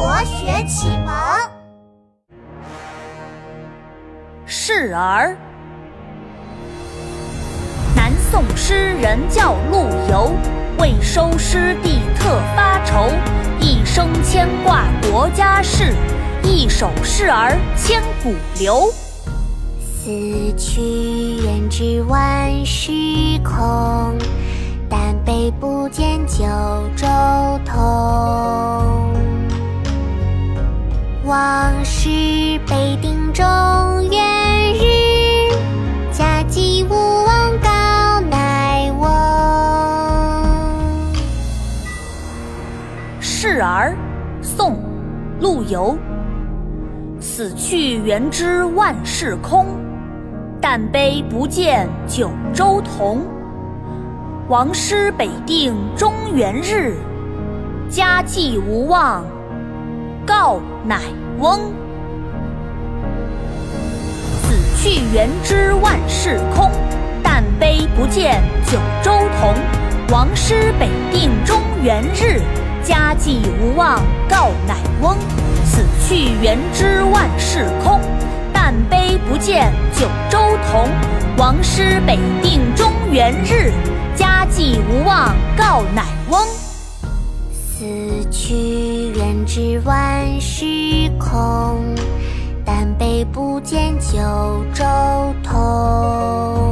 国学启蒙。示儿，南宋诗人叫陆游，为收失地特发愁，一生牵挂国家事，一首示儿千古流。死去远知万事空，但悲不见九示儿，宋·陆游。死去元知万事空，但悲不见九州同。王师北定中原日，家祭无忘告乃翁。死去元知万事空，但悲不见九州同。王师北定中原日，家祭无忘告乃翁。死去元知万事空，但悲不见九州同。王师北定中原日，家祭无忘告乃翁。死去元知万事空，但悲不见九州同。